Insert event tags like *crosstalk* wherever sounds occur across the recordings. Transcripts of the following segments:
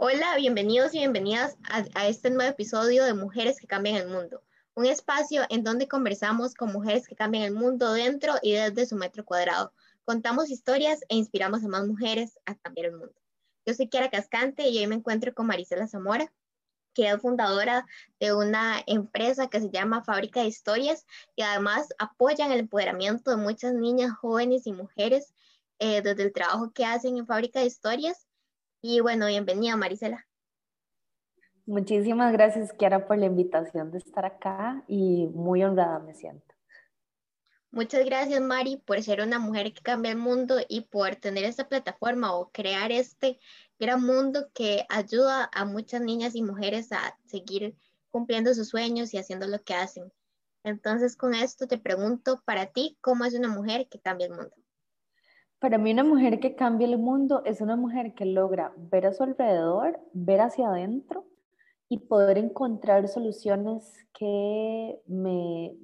Hola, bienvenidos y bienvenidas a, este nuevo episodio de Mujeres que Cambian el Mundo, un espacio en donde conversamos con mujeres que cambian el mundo dentro y desde su metro cuadrado. Contamos historias e inspiramos a más mujeres a cambiar el mundo. Yo soy Kiara Cascante y hoy me encuentro con Marisela Zamora, que es fundadora de una empresa que se llama Fábrica de Historias y además apoya el empoderamiento de muchas niñas, jóvenes y mujeres eh, desde el trabajo que hacen en Fábrica de Historias y bueno, bienvenida Marisela. Muchísimas gracias, Kiara, por la invitación de estar acá y muy honrada me siento. Muchas gracias, Mari, por ser una mujer que cambia el mundo y por tener esta plataforma o crear este gran mundo que ayuda a muchas niñas y mujeres a seguir cumpliendo sus sueños y haciendo lo que hacen. Entonces, con esto te pregunto, para ti, ¿cómo es una mujer que cambia el mundo? Para mí una mujer que cambia el mundo es una mujer que logra ver a su alrededor, ver hacia adentro y poder encontrar soluciones que me,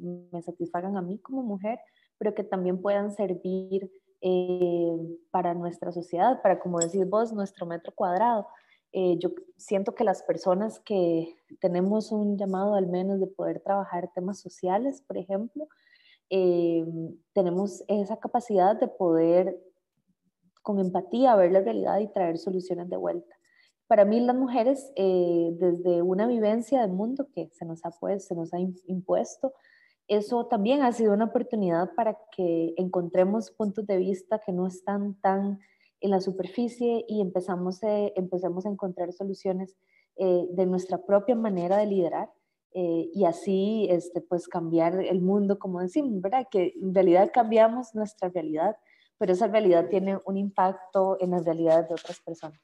satisfagan a mí como mujer, pero que también puedan servir eh, para nuestra sociedad, para, como decís vos, nuestro metro cuadrado. Eh, yo siento que las personas que tenemos un llamado al menos de poder trabajar temas sociales, por ejemplo, eh, tenemos esa capacidad de poder con empatía ver la realidad y traer soluciones de vuelta. Para mí las mujeres, eh, desde una vivencia del mundo que se nos ha, pues, se nos ha impuesto, eso también ha sido una oportunidad para que encontremos puntos de vista que no están tan en la superficie y empezamos, eh, empecemos a encontrar soluciones de nuestra propia manera de liderar eh, y así este, pues cambiar el mundo, como decimos, ¿verdad? Que en realidad cambiamos nuestra realidad, pero esa realidad tiene un impacto en las realidades de otras personas.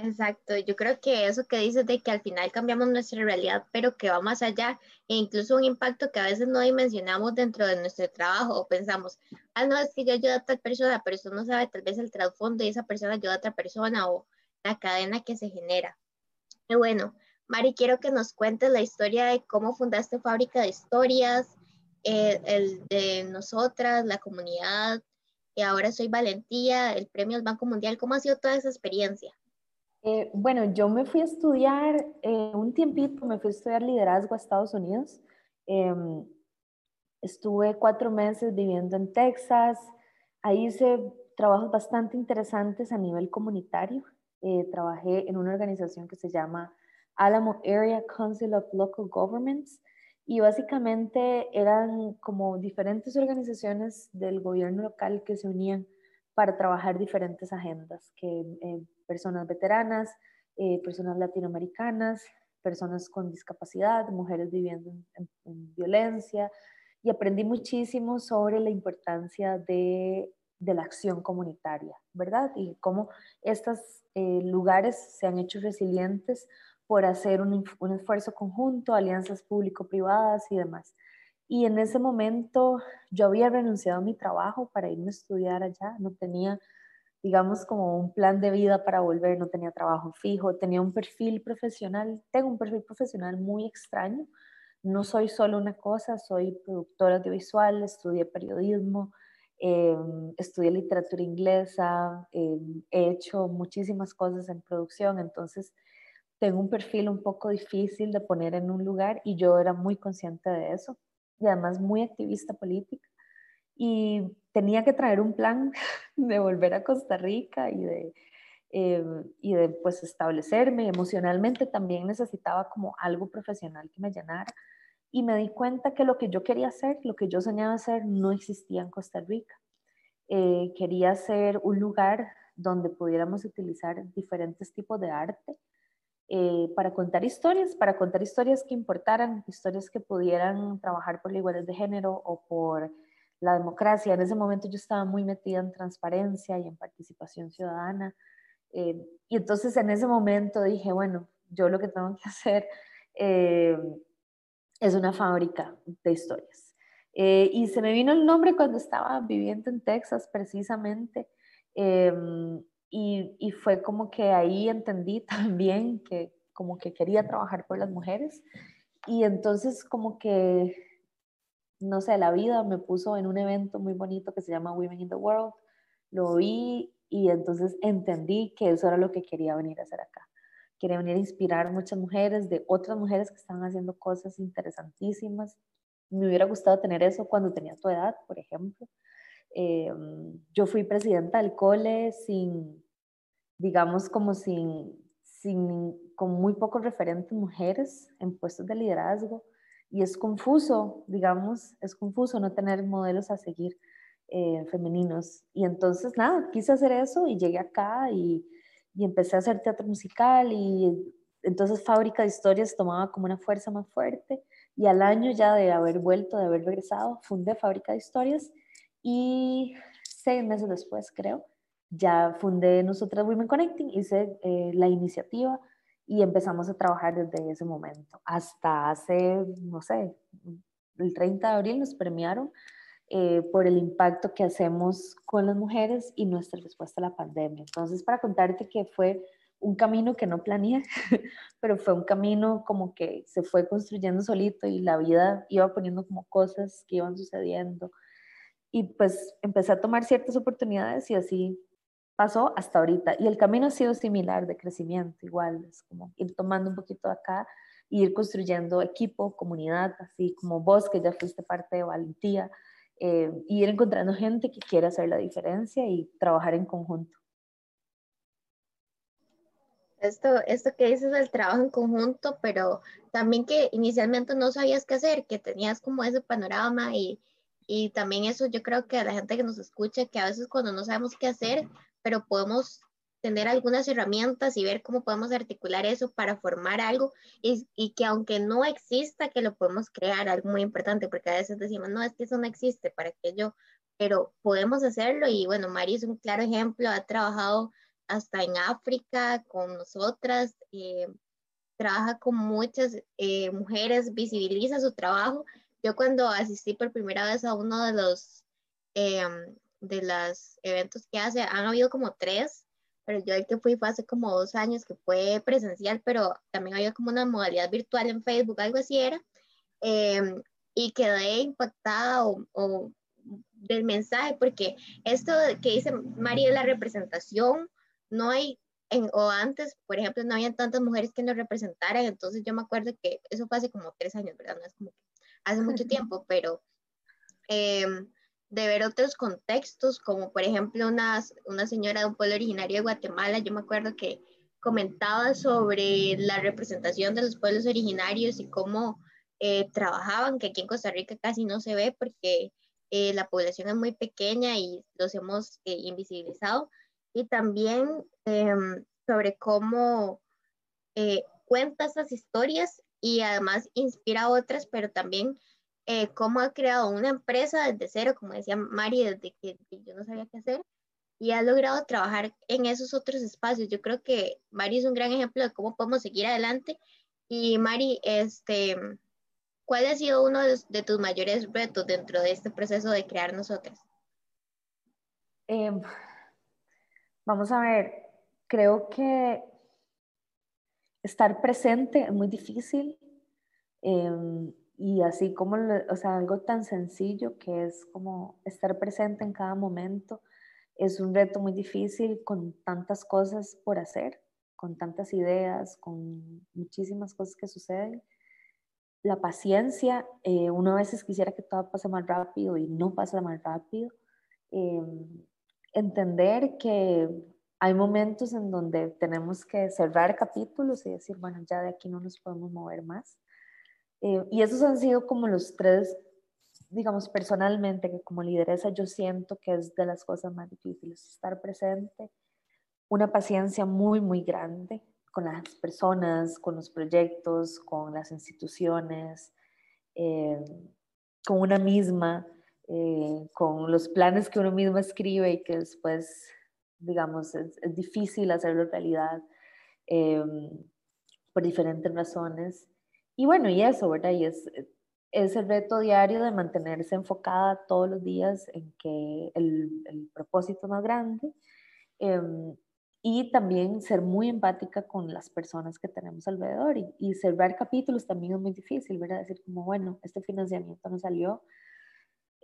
Exacto, yo creo que eso que dices de que al final cambiamos nuestra realidad, pero que va más allá, e incluso un impacto que a veces no dimensionamos dentro de nuestro trabajo o pensamos, ah, no, es que yo ayudo a tal persona, pero eso no sabe tal vez el trasfondo y esa persona ayuda a otra persona o la cadena que se genera. Bueno, Mari, quiero que nos cuentes la historia de cómo fundaste Fábrica de Historias, eh, el de nosotras, la comunidad, y ahora soy Valentía, el premio del Banco Mundial. ¿Cómo ha sido toda esa experiencia? Eh, bueno, yo me fui a estudiar eh, un tiempito, me fui a estudiar liderazgo a Estados Unidos. Em, estuve cuatro meses viviendo en Texas. Ahí hice trabajos bastante interesantes a nivel comunitario. Trabajé en una organización que se llama Alamo Area Council of Local Governments y básicamente eran como diferentes organizaciones del gobierno local que se unían para trabajar diferentes agendas, que eh, personas veteranas, eh, personas latinoamericanas, personas con discapacidad, mujeres viviendo en, violencia, y aprendí muchísimo sobre la importancia de, de, la acción comunitaria, ¿verdad? Y cómo estos eh, lugares se han hecho resilientes por hacer un, un esfuerzo conjunto, alianzas público-privadas y demás. Y en ese momento yo había renunciado a mi trabajo para irme a estudiar allá, no tenía, digamos, como un plan de vida para volver, no tenía trabajo fijo, tenía un perfil profesional, tengo un perfil profesional muy extraño, no soy solo una cosa, soy productora audiovisual, estudié periodismo, em, estudié literatura inglesa, em, he hecho muchísimas cosas en producción, entonces tengo un perfil un poco difícil de poner en un lugar y yo era muy consciente de eso y además muy activista política y tenía que traer un plan *laughs* de volver a Costa Rica y de, eh, y de pues establecerme. Emocionalmente también necesitaba como algo profesional que me llenara y me di cuenta que lo que yo quería hacer, lo que yo soñaba hacer no existía en Costa Rica. Eh, quería ser un lugar donde pudiéramos utilizar diferentes tipos de arte eh, para contar historias, para contar historias que importaran, historias que pudieran trabajar por la igualdad de género o por la democracia. En ese momento yo estaba muy metida en transparencia y en participación ciudadana. Eh, y entonces en ese momento dije, bueno, yo lo que tengo que *laughs* hacer eh, es una fábrica de historias. y se me vino el nombre cuando estaba viviendo en Texas precisamente. Y, fue como que ahí entendí *laughs* también que como que quería trabajar por las mujeres. Y entonces como que, no sé, la vida me puso en un evento muy bonito que se llama Women in the World. Lo vi y entonces entendí que eso era lo que quería venir a hacer acá. Quería venir a inspirar muchas mujeres de otras mujeres que estaban haciendo cosas interesantísimas. Me hubiera gustado tener eso cuando tenía tu edad, por ejemplo. Eh, yo fui presidenta del cole sin, digamos, como sin, sin, con muy pocos referentes mujeres en puestos de liderazgo y es confuso, digamos, es confuso no tener modelos a seguir eh, femeninos. Y entonces, nada, quise hacer eso y llegué acá y, y, empecé a hacer teatro musical y entonces Fábrica de Historias tomaba como una fuerza más fuerte y al año ya de haber vuelto, de haber regresado, fundé Fábrica de Historias y seis meses después, creo, ya fundé Nosotras Women Connecting, hice eh, la iniciativa y empezamos a trabajar desde ese momento. Hasta hace, no sé, el 30 de abril nos premiaron eh, por el impacto que hacemos con las mujeres y nuestra respuesta a la pandemia. Entonces, para contarte que fue un camino que no planeé, *laughs* pero fue un camino como que se fue construyendo solito y la vida iba poniendo como cosas que iban sucediendo. Y pues empecé a tomar ciertas oportunidades y así pasó hasta ahorita. Y el camino ha sido similar de crecimiento, igual, es como ir tomando un poquito acá e ir construyendo equipo, comunidad, así como vos que ya fuiste parte de Valentía, eh, ir encontrando gente que quiera hacer la diferencia y trabajar en conjunto. Esto, esto que dices del trabajo en conjunto, pero también que inicialmente no sabías qué hacer, que tenías como ese panorama y, y también eso yo creo que a la gente que nos escucha, que a veces cuando no sabemos qué hacer, pero podemos tener algunas herramientas y ver cómo podemos articular eso para formar algo y, y, que aunque no exista, que lo podemos crear, algo muy importante, porque a veces decimos, no, es que eso no existe, para que yo, pero podemos hacerlo y bueno, Mari es un claro ejemplo, ha trabajado hasta en África con nosotras, eh, trabaja con muchas eh, mujeres, visibiliza su trabajo. Yo cuando asistí por primera vez a uno de los... Em, de los eventos que hace, han habido como tres, pero yo el que fui fue hace como dos años, que fue presencial, pero también había como una modalidad virtual en Facebook, algo así era, em, y quedé impactada o, del mensaje, porque esto que dice María la representación, no hay, en, o antes, por ejemplo, no habían tantas mujeres que nos representaran, entonces yo me acuerdo que eso fue hace como tres años, ¿verdad? No es como hace mucho tiempo, pero... Eh, de ver otros contextos, como por ejemplo una, una señora de un pueblo originario de Guatemala, yo me acuerdo que comentaba sobre la representación de los pueblos originarios y cómo eh, trabajaban, que aquí en Costa Rica casi no se ve porque eh, la población es muy pequeña y los hemos eh, invisibilizado. Y también em, sobre cómo cuenta esas historias y además inspira a otras, pero también eh, cómo ha creado una empresa desde cero, como decía Mari, desde que, yo no sabía qué hacer, y ha logrado trabajar en esos otros espacios. Yo creo que Mari es un gran ejemplo de cómo podemos seguir adelante. Y Mari, este, ¿cuál ha sido uno de, tus mayores retos dentro de este proceso de crear nosotras? Em, vamos a ver, creo que estar presente es muy difícil. Em, y así como, o sea, algo tan sencillo que es como estar presente en cada momento, es un reto muy difícil con tantas cosas por hacer, con tantas ideas, con muchísimas cosas que suceden. La paciencia, eh, uno a veces quisiera que todo pase más rápido y no pasa más rápido. Em, entender que hay momentos en donde tenemos que cerrar capítulos y decir, bueno, ya de aquí no nos podemos mover más eh, y esos han sido como los tres, digamos, personalmente, que como lideresa yo siento que es de las cosas más difíciles, estar presente, una paciencia muy, muy grande con las personas, con los proyectos, con las instituciones, eh, con una misma, eh, con los planes que uno mismo escribe y que después, digamos, es, es difícil hacerlo realidad por diferentes razones. Y bueno, y eso, ¿verdad? Y es, es el reto diario de mantenerse enfocada todos los días en que el, el propósito más grande em, y también ser muy empática con las personas que tenemos alrededor y, y, cerrar capítulos también es muy difícil, ¿verdad? Decir como, bueno, este financiamiento no salió,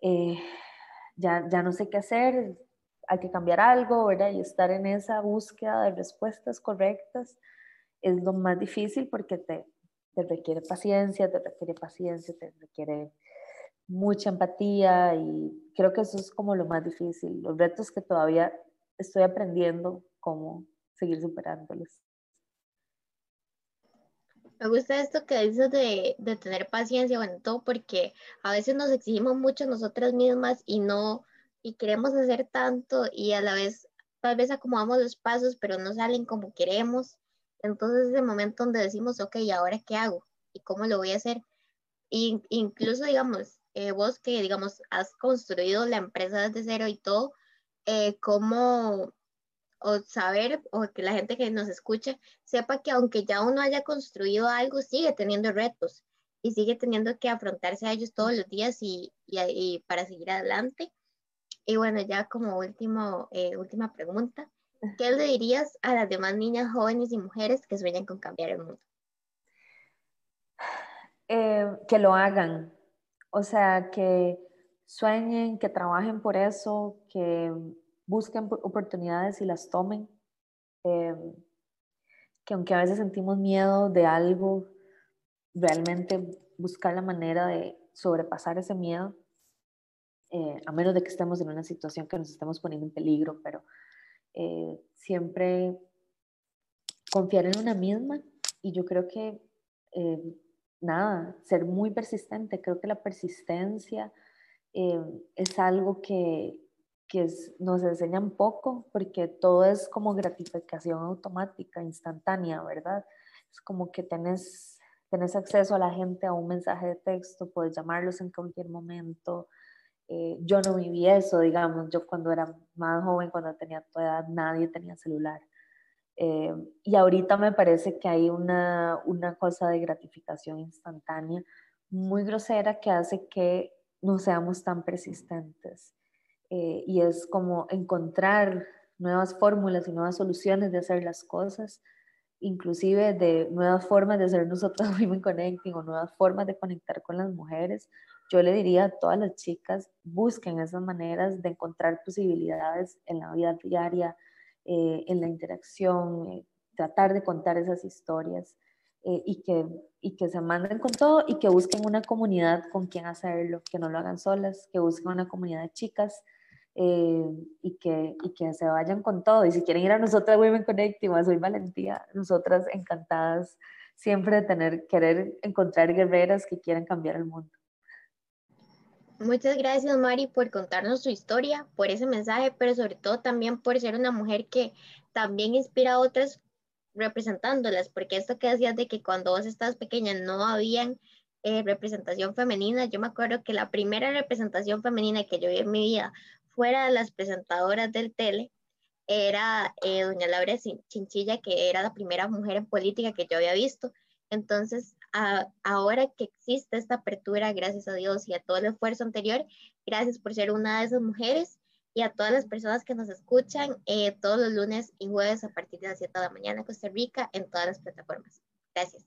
eh, ya, ya no sé qué hacer, hay que cambiar algo, ¿verdad? Y estar en esa búsqueda de respuestas correctas es lo más difícil porque te, te requiere paciencia, te requiere paciencia, te requiere mucha empatía y creo que eso es como lo más difícil, los retos que todavía estoy aprendiendo cómo seguir superándolos. Me gusta esto que dices de, tener paciencia, bueno, todo porque a veces nos exigimos mucho nosotras mismas y no, y queremos hacer tanto y a la vez tal vez acomodamos los pasos, pero no salen como queremos. Entonces es el momento donde decimos, ok, ¿y ahora qué hago? ¿Y cómo lo voy a hacer? Y, incluso, digamos, eh, vos que, digamos, has construido la empresa desde cero y todo, eh, cómo o saber o que la gente que nos escucha sepa que aunque ya uno haya construido algo, sigue teniendo retos y sigue teniendo que afrontarse a ellos todos los días y, y, para seguir adelante. Y bueno, ya como último, eh, última pregunta, ¿qué le dirías a las demás niñas, jóvenes y mujeres que sueñan con cambiar el mundo? Eh, que lo hagan, o sea, que sueñen, que trabajen por eso, que busquen oportunidades y las tomen. Em, que aunque a veces sentimos miedo de algo, realmente buscar la manera de sobrepasar ese miedo, eh, a menos de que estemos en una situación que nos estemos poniendo en peligro, pero eh, siempre confiar en una misma y yo creo que, eh, nada, ser muy persistente, creo que la persistencia es algo que, que nos enseñan poco porque todo es como gratificación automática, instantánea, ¿verdad? Es como que tenés, tenés acceso a la gente a un mensaje de texto, puedes llamarlos en cualquier momento. Eh, yo no viví eso, digamos, yo cuando era más joven, cuando tenía tu edad, nadie tenía celular. Eh, y ahorita me parece que hay una, una cosa de gratificación instantánea muy grosera que hace que no seamos tan persistentes. Eh, y es como encontrar nuevas fórmulas y nuevas soluciones de hacer las cosas, inclusive de nuevas formas de hacer nosotros *laughs* Women Connecting o nuevas formas de conectar con las mujeres. Yo le diría a todas las chicas, busquen esas maneras de encontrar posibilidades en la vida diaria, eh, en la interacción, eh, tratar de contar esas historias. y, que, y que se manden con todo y que busquen una comunidad con quien hacerlo, que no lo hagan solas, que busquen una comunidad de chicas eh, y, que, y que se vayan con todo. Y si quieren ir a nosotras Women Connecting Soy Valentía, nosotras encantadas siempre de tener, querer encontrar guerreras que quieran cambiar el mundo. Muchas gracias, Mari, por contarnos su historia, por ese mensaje, pero sobre todo también por ser una mujer que también inspira a otras representándolas, porque esto que decías de que cuando vos estabas pequeña no habían eh, representación femenina, yo me acuerdo que la primera representación femenina que yo vi en mi vida fuera de las presentadoras del tele, era eh, doña Laura Chinchilla, que era la primera mujer en política que yo había visto. Entonces, ahora que existe esta apertura, gracias a Dios y a todo el esfuerzo anterior, gracias por ser una de esas mujeres y a todas las personas que nos escuchan eh, todos los lunes y jueves a partir de las 7 de la mañana Costa Rica en todas las plataformas. Gracias.